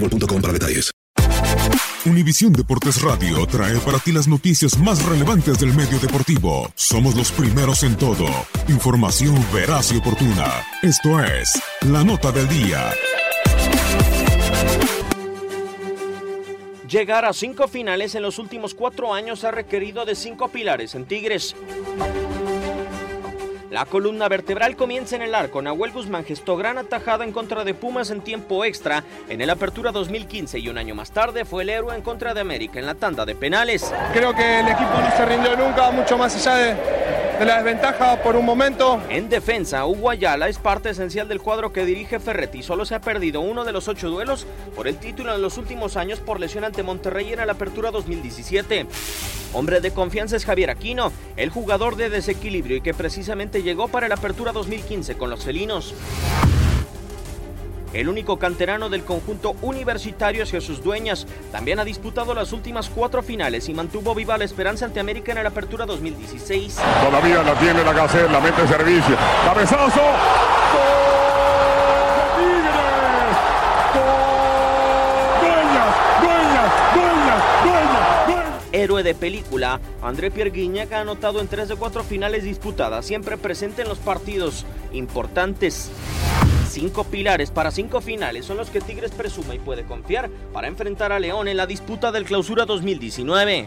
boostmobile.com. Univisión Deportes Radio trae para ti las noticias más relevantes del medio deportivo. Somos los primeros en todo. Información veraz y oportuna. Esto es La Nota del Día. Llegar a cinco finales en los últimos cuatro años ha requerido de cinco pilares en Tigres. La columna vertebral comienza en el arco. Nahuel Guzmán gestó gran atajada en contra de Pumas en tiempo extra en el Apertura 2015 y un año más tarde fue el héroe en contra de América en la tanda de penales. Creo que el equipo no se rindió nunca, mucho más allá de, de la desventaja por un momento. En defensa, Hugo Ayala es parte esencial del cuadro que dirige Ferretti. Solo se ha perdido uno de los ocho duelos por el título en los últimos años por lesión ante Monterrey en la Apertura 2017. Hombre de confianza es Javier Aquino, el jugador de desequilibrio y que precisamente llegó para la Apertura 2015 con los felinos. El único canterano del conjunto universitario es Jesús Dueñas. También ha disputado las últimas cuatro finales y mantuvo viva la esperanza ante América en la Apertura 2016. Todavía la tiene la Gaceta, la mete servicio. Cabezazo. Héroe de película, André Pierre Guignac ha anotado en tres de cuatro finales disputadas, siempre presente en los partidos importantes. Cinco pilares para cinco finales son los que Tigres presume y puede confiar para enfrentar a León en la disputa del Clausura 2019.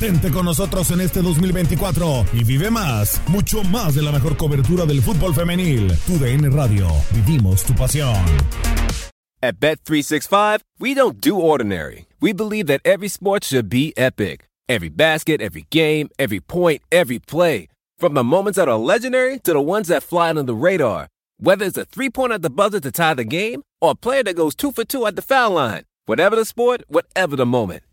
Mantente con nosotros en este 2024 y vive más, mucho más de la mejor cobertura del fútbol femenil. Tu DN Radio, vivimos tu pasión. At Bet365, we don't do ordinary. We believe that every sport should be epic. Every basket, every game, every point, every play. From the moments that are legendary to the ones that fly under the radar. Whether it's a three pointer at the buzzer to tie the game or a player that goes two for two at the foul line. Whatever the sport, whatever the moment.